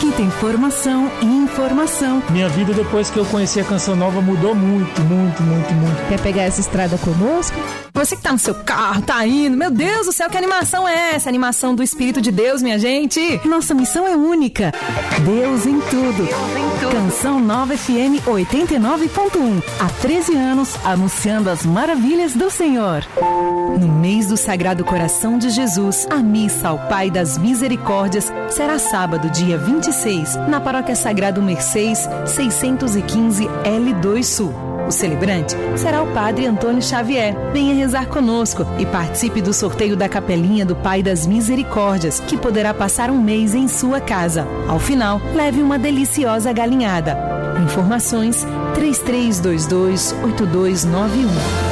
Aqui tem formação e informação. Minha vida depois que eu conheci a Canção Nova mudou muito, muito, muito, muito. Quer pegar essa estrada conosco? Você que tá no seu carro, tá indo. Meu Deus do céu, que animação é essa? Animação do Espírito de Deus, minha gente. Nossa missão é única. Deus em tudo. Deus em tudo. Canção Nova FM 89.1. Há 13 anos, anunciando as maravilhas do Senhor. No mês do Sagrado Coração de Jesus, a missa ao Pai das Misericórdias será sábado, dia 26, na Paróquia Sagrado Mercês, 615 L2 Sul. O celebrante será o Padre Antônio Xavier. Venha rezar conosco e participe do sorteio da Capelinha do Pai das Misericórdias, que poderá passar um mês em sua casa. Ao final, leve uma deliciosa galinhada. Informações 3322 8291.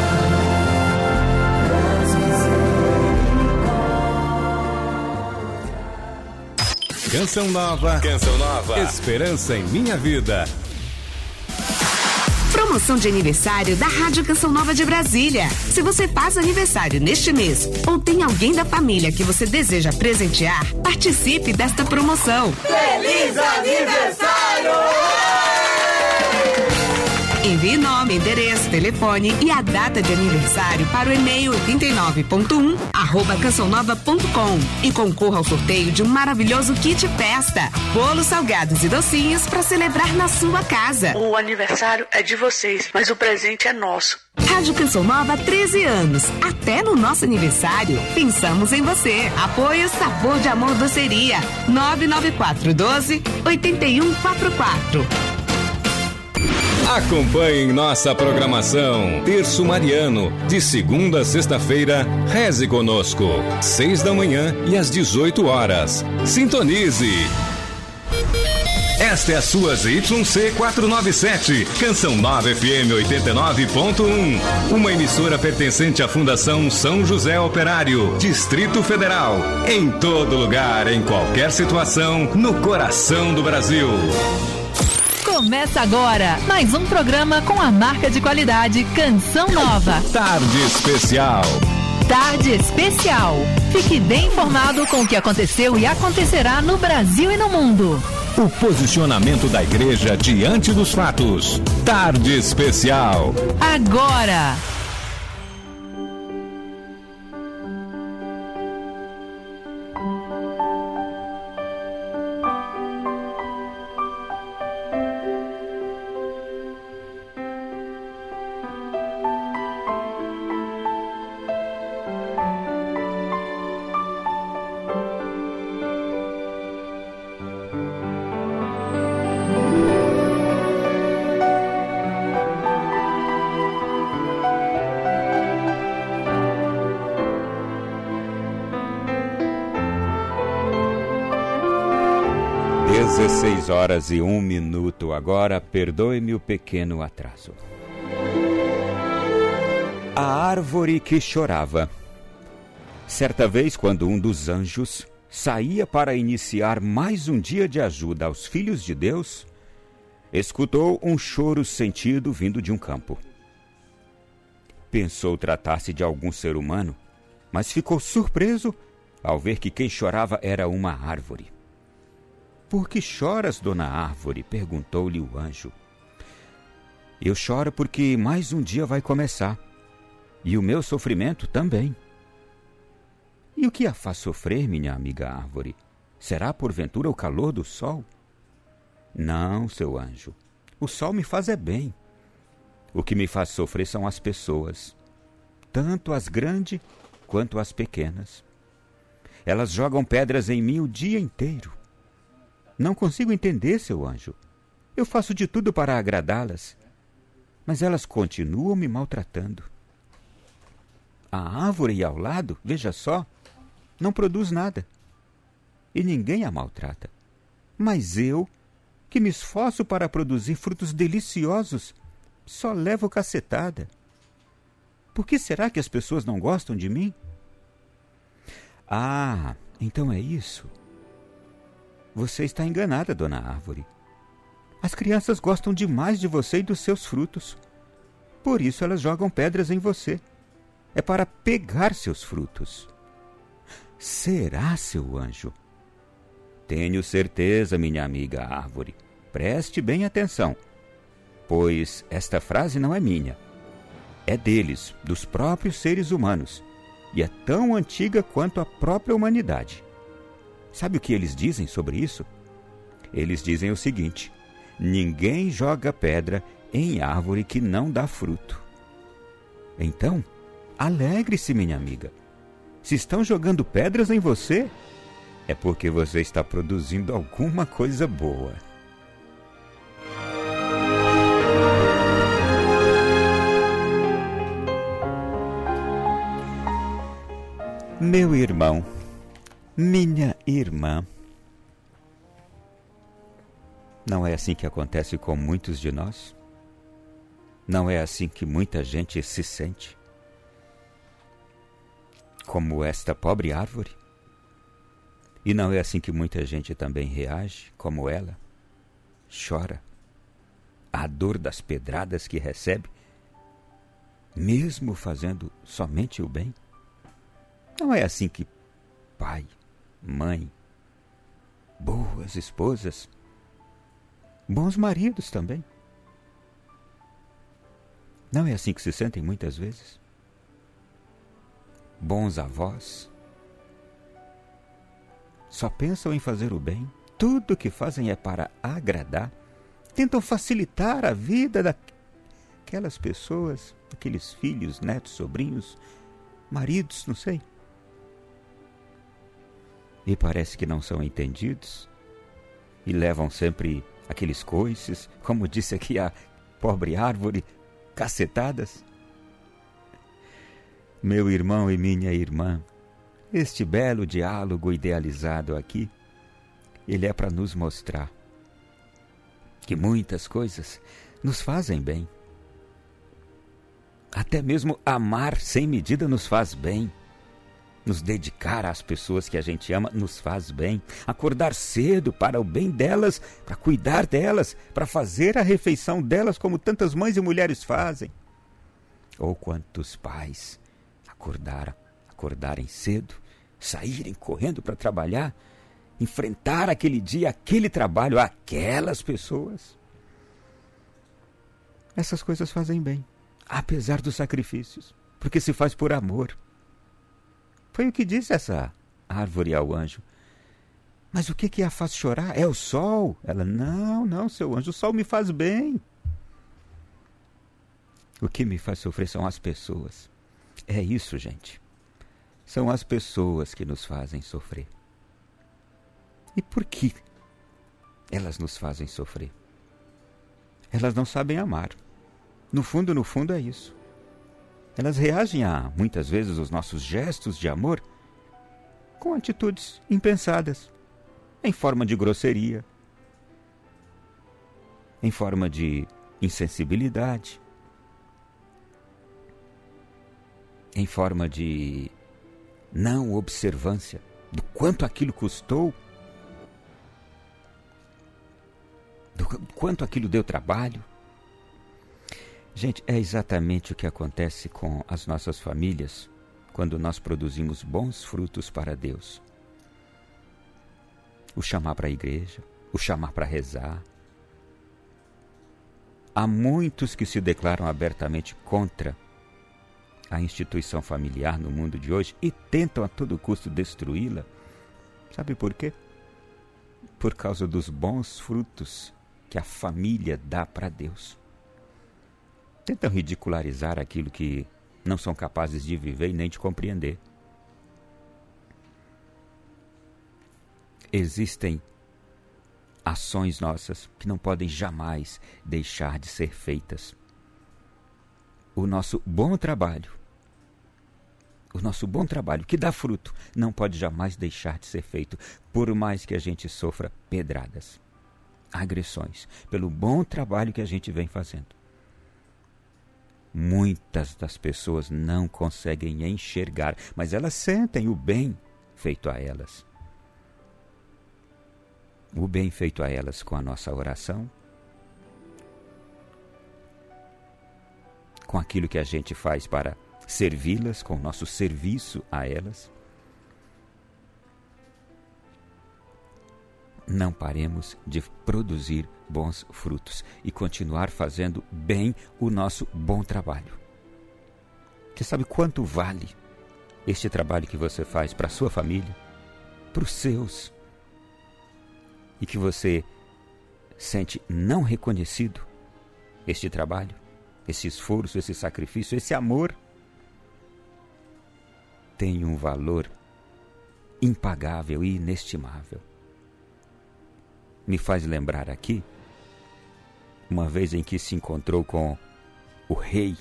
Canção Nova. Canção Nova. Esperança em minha vida. Promoção de aniversário da Rádio Canção Nova de Brasília. Se você faz aniversário neste mês ou tem alguém da família que você deseja presentear, participe desta promoção. Feliz aniversário! Envie nome, endereço, telefone e a data de aniversário para o e-mail 89.1 arroba cançãonova.com e concorra ao sorteio de um maravilhoso kit festa. Bolos salgados e docinhos para celebrar na sua casa. O aniversário é de vocês, mas o presente é nosso. Rádio Canção Nova 13 anos. Até no nosso aniversário, pensamos em você. Apoio Sabor de Amor Doceria. 994 12 8144. Acompanhe nossa programação. Terço Mariano, de segunda a sexta-feira, reze conosco. Seis da manhã e às 18 horas. Sintonize. Esta é a sua ZYC 497, Canção Nova FM 89.1. Uma emissora pertencente à Fundação São José Operário, Distrito Federal. Em todo lugar, em qualquer situação, no coração do Brasil. Começa agora mais um programa com a marca de qualidade Canção Nova. Tarde Especial. Tarde Especial. Fique bem informado com o que aconteceu e acontecerá no Brasil e no mundo. O posicionamento da igreja diante dos fatos. Tarde Especial. Agora. 16 horas e um minuto agora, perdoe-me o pequeno atraso. A árvore que chorava. Certa vez, quando um dos anjos saía para iniciar mais um dia de ajuda aos filhos de Deus, escutou um choro sentido vindo de um campo. Pensou tratar-se de algum ser humano, mas ficou surpreso ao ver que quem chorava era uma árvore. Por que choras, dona Árvore? perguntou-lhe o anjo. Eu choro porque mais um dia vai começar, e o meu sofrimento também. E o que a faz sofrer, minha amiga Árvore? Será porventura o calor do sol? Não, seu anjo. O sol me faz é bem. O que me faz sofrer são as pessoas, tanto as grandes quanto as pequenas. Elas jogam pedras em mim o dia inteiro. Não consigo entender, seu anjo. Eu faço de tudo para agradá-las, mas elas continuam me maltratando. A árvore ao lado, veja só, não produz nada. E ninguém a maltrata. Mas eu, que me esforço para produzir frutos deliciosos, só levo cacetada. Por que será que as pessoas não gostam de mim? Ah, então é isso. Você está enganada, dona Árvore. As crianças gostam demais de você e dos seus frutos. Por isso elas jogam pedras em você. É para pegar seus frutos. Será, seu anjo? Tenho certeza, minha amiga árvore. Preste bem atenção, pois esta frase não é minha. É deles, dos próprios seres humanos, e é tão antiga quanto a própria humanidade. Sabe o que eles dizem sobre isso? Eles dizem o seguinte: ninguém joga pedra em árvore que não dá fruto. Então, alegre-se, minha amiga. Se estão jogando pedras em você, é porque você está produzindo alguma coisa boa. Meu irmão, minha irmã, não é assim que acontece com muitos de nós? Não é assim que muita gente se sente? Como esta pobre árvore? E não é assim que muita gente também reage, como ela? Chora. A dor das pedradas que recebe, mesmo fazendo somente o bem? Não é assim que pai, mãe, boas esposas, bons maridos também. Não é assim que se sentem muitas vezes? Bons avós só pensam em fazer o bem, tudo o que fazem é para agradar, tentam facilitar a vida daquelas pessoas, aqueles filhos, netos, sobrinhos, maridos, não sei. E parece que não são entendidos e levam sempre aqueles coices, como disse aqui a pobre árvore, cacetadas. Meu irmão e minha irmã, este belo diálogo idealizado aqui, ele é para nos mostrar que muitas coisas nos fazem bem. Até mesmo amar sem medida nos faz bem. Nos dedicar às pessoas que a gente ama nos faz bem. Acordar cedo para o bem delas, para cuidar delas, para fazer a refeição delas como tantas mães e mulheres fazem. Ou quantos pais acordaram, acordarem cedo, saírem correndo para trabalhar, enfrentar aquele dia, aquele trabalho, aquelas pessoas. Essas coisas fazem bem, apesar dos sacrifícios, porque se faz por amor. Foi o que disse essa árvore ao anjo. Mas o que, que a faz chorar? É o sol? Ela, não, não, seu anjo, o sol me faz bem. O que me faz sofrer são as pessoas. É isso, gente. São as pessoas que nos fazem sofrer. E por que elas nos fazem sofrer? Elas não sabem amar. No fundo, no fundo é isso. Elas reagem a, muitas vezes, os nossos gestos de amor com atitudes impensadas, em forma de grosseria, em forma de insensibilidade, em forma de não observância do quanto aquilo custou, do quanto aquilo deu trabalho, Gente, é exatamente o que acontece com as nossas famílias quando nós produzimos bons frutos para Deus. O chamar para a igreja, o chamar para rezar. Há muitos que se declaram abertamente contra a instituição familiar no mundo de hoje e tentam a todo custo destruí-la. Sabe por quê? Por causa dos bons frutos que a família dá para Deus tentam ridicularizar aquilo que não são capazes de viver e nem de compreender. Existem ações nossas que não podem jamais deixar de ser feitas. O nosso bom trabalho, o nosso bom trabalho que dá fruto, não pode jamais deixar de ser feito, por mais que a gente sofra pedradas, agressões, pelo bom trabalho que a gente vem fazendo. Muitas das pessoas não conseguem enxergar, mas elas sentem o bem feito a elas. O bem feito a elas com a nossa oração, com aquilo que a gente faz para servi-las, com o nosso serviço a elas. não paremos de produzir bons frutos e continuar fazendo bem o nosso bom trabalho. Você sabe quanto vale este trabalho que você faz para a sua família, para os seus, e que você sente não reconhecido este trabalho, esse esforço, esse sacrifício, esse amor? Tem um valor impagável e inestimável me faz lembrar aqui uma vez em que se encontrou com o rei,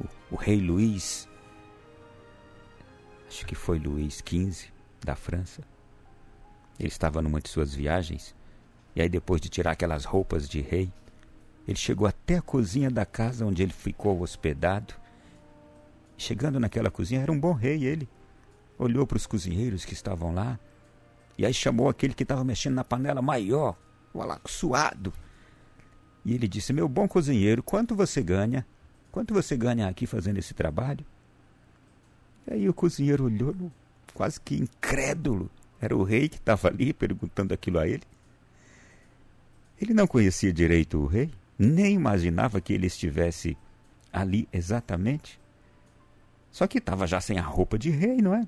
o, o rei Luís, acho que foi Luís XV da França. Ele estava numa de suas viagens e aí depois de tirar aquelas roupas de rei, ele chegou até a cozinha da casa onde ele ficou hospedado. Chegando naquela cozinha, era um bom rei ele. Olhou para os cozinheiros que estavam lá, e aí chamou aquele que estava mexendo na panela maior, lá, suado. E ele disse: Meu bom cozinheiro, quanto você ganha? Quanto você ganha aqui fazendo esse trabalho? E aí o cozinheiro olhou, quase que incrédulo. Era o rei que estava ali perguntando aquilo a ele. Ele não conhecia direito o rei, nem imaginava que ele estivesse ali exatamente. Só que estava já sem a roupa de rei, não é?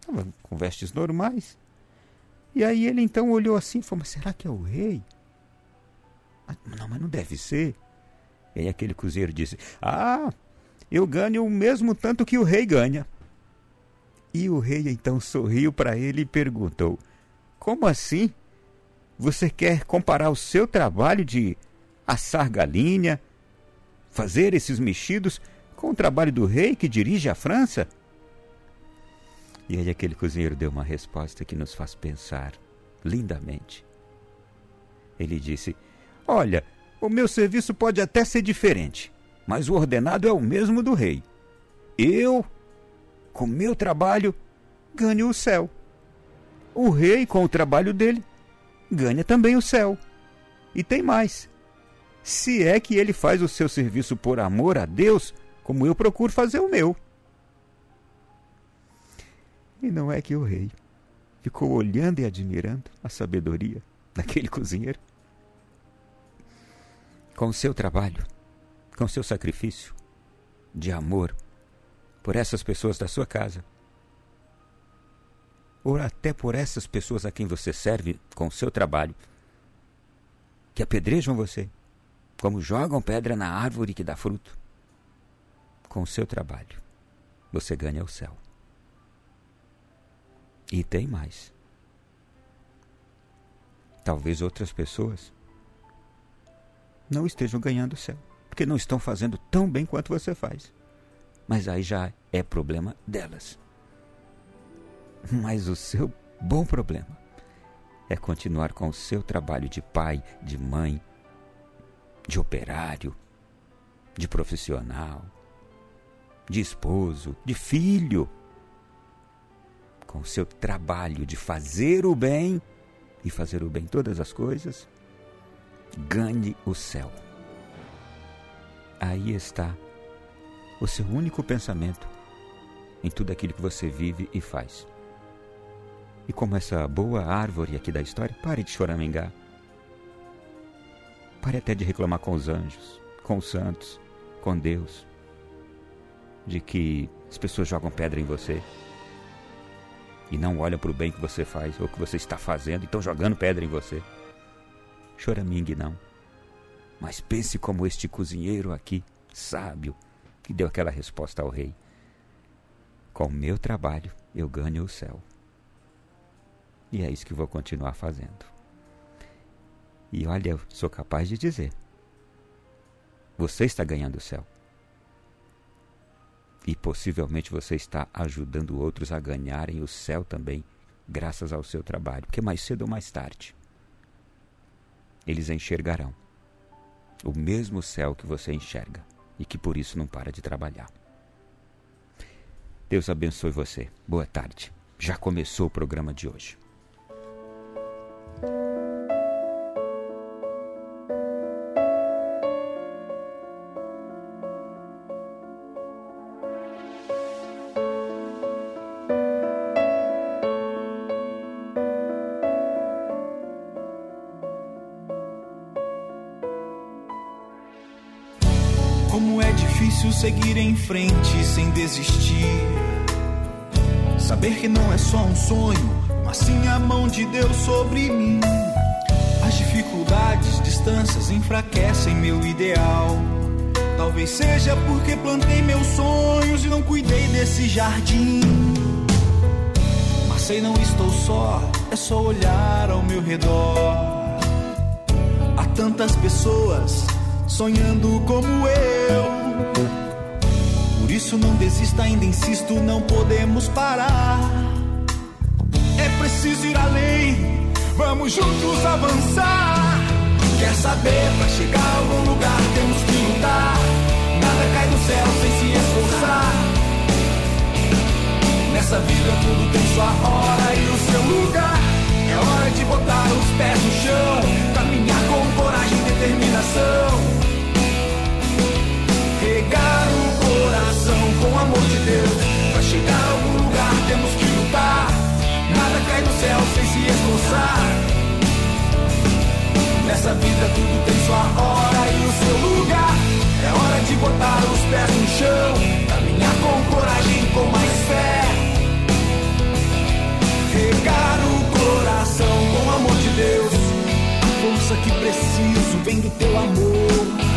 Estava com vestes normais. E aí ele então olhou assim e falou: Mas será que é o rei? Não, mas não deve ser. E aí aquele cozinheiro disse: Ah, eu ganho o mesmo tanto que o rei ganha. E o rei então sorriu para ele e perguntou: Como assim? Você quer comparar o seu trabalho de assar galinha, fazer esses mexidos, com o trabalho do rei que dirige a França? E aí aquele cozinheiro deu uma resposta que nos faz pensar lindamente. Ele disse: Olha, o meu serviço pode até ser diferente, mas o ordenado é o mesmo do rei. Eu, com meu trabalho, ganho o céu. O rei, com o trabalho dele, ganha também o céu. E tem mais. Se é que ele faz o seu serviço por amor a Deus, como eu procuro fazer o meu. E não é que o rei ficou olhando e admirando a sabedoria daquele cozinheiro. Com o seu trabalho, com o seu sacrifício de amor por essas pessoas da sua casa, ou até por essas pessoas a quem você serve com o seu trabalho, que apedrejam você, como jogam pedra na árvore que dá fruto. Com o seu trabalho, você ganha o céu. E tem mais. Talvez outras pessoas não estejam ganhando o céu, porque não estão fazendo tão bem quanto você faz. Mas aí já é problema delas. Mas o seu bom problema é continuar com o seu trabalho de pai, de mãe, de operário, de profissional, de esposo, de filho com o seu trabalho de fazer o bem e fazer o bem todas as coisas, ganhe o céu. Aí está o seu único pensamento em tudo aquilo que você vive e faz. E como essa boa árvore aqui da história, pare de choramingar. Pare até de reclamar com os anjos, com os santos, com Deus, de que as pessoas jogam pedra em você, e não olham para o bem que você faz ou que você está fazendo e estão jogando pedra em você. Choramingue não. Mas pense como este cozinheiro aqui, sábio, que deu aquela resposta ao rei. Com o meu trabalho eu ganho o céu. E é isso que vou continuar fazendo. E olha, eu sou capaz de dizer: você está ganhando o céu. E possivelmente você está ajudando outros a ganharem o céu também, graças ao seu trabalho, porque mais cedo ou mais tarde eles enxergarão o mesmo céu que você enxerga e que por isso não para de trabalhar. Deus abençoe você. Boa tarde. Já começou o programa de hoje. Seguir em frente sem desistir. Saber que não é só um sonho, mas sim a mão de Deus sobre mim. As dificuldades, distâncias enfraquecem meu ideal. Talvez seja porque plantei meus sonhos e não cuidei desse jardim. Mas sei não estou só, é só olhar ao meu redor. Há tantas pessoas sonhando como eu. Por isso não desista, ainda insisto, não podemos parar. É preciso ir além, vamos juntos avançar. Quer saber, pra chegar a algum lugar temos que lutar. Nada cai do céu sem se esforçar. Nessa vida tudo tem sua hora e o seu lugar. É hora de botar os pés no chão, caminhar com coragem e determinação coração com o amor de Deus. Pra chegar a algum lugar temos que lutar. Nada cai do céu sem se esforçar. Nessa vida tudo tem sua hora e o seu lugar. É hora de botar os pés no chão, caminhar com coragem, com mais fé. Regar o coração com o amor de Deus. A força que preciso vem do teu amor.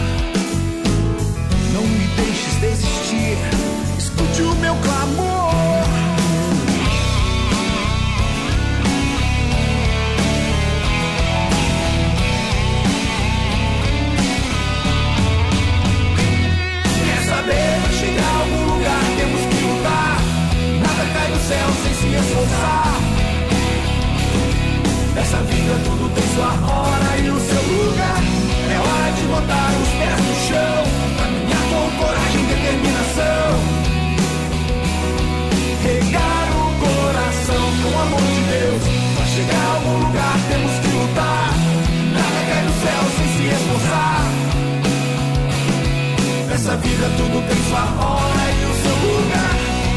Hora e o seu lugar. É hora de botar os pés no chão Nessa vida tudo tem sua hora e o seu lugar.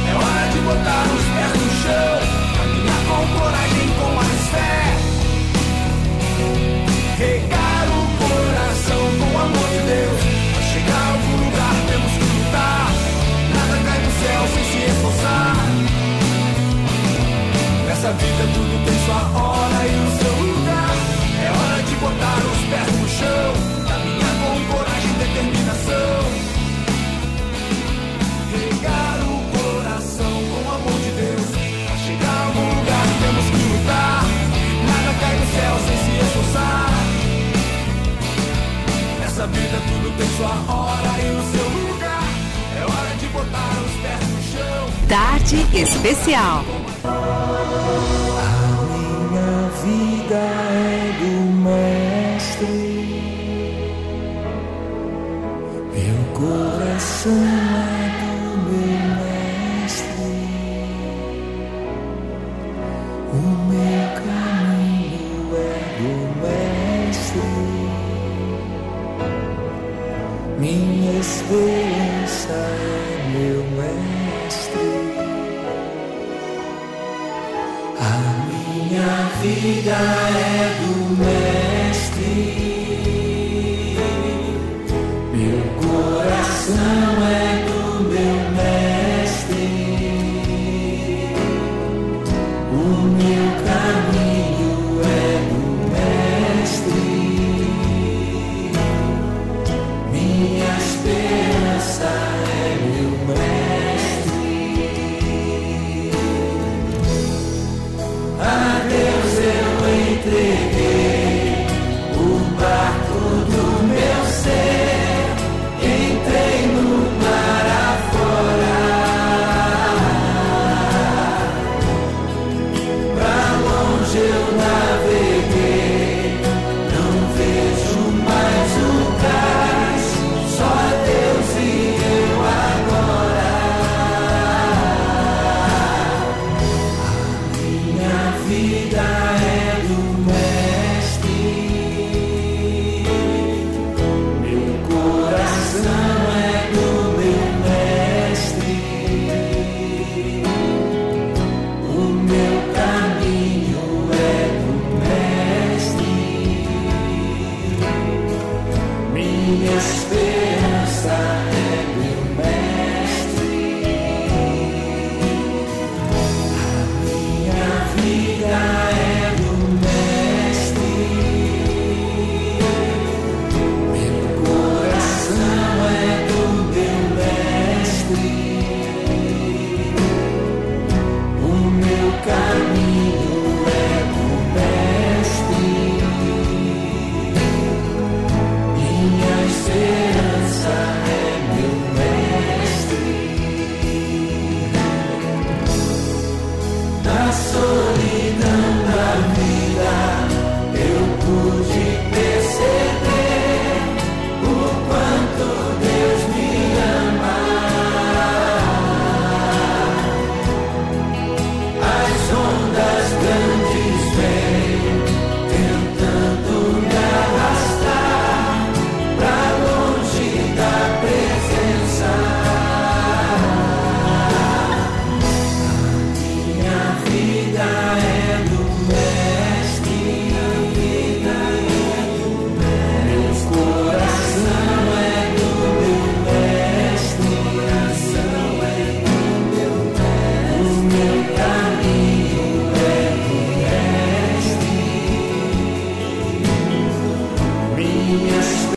É hora de botar os pés no chão. Caminhar com coragem, com mais fé. Regar o coração com o amor de Deus. Pra chegar a algum lugar temos que lutar. Nada cai do céu sem se esforçar. Nessa vida tudo tem sua hora sua hora e o seu lugar. É hora de botar os pés no chão. Tarde especial. A minha vida é do Mestre. Meu coração Esperança é meu mestre. A minha vida é do mestre.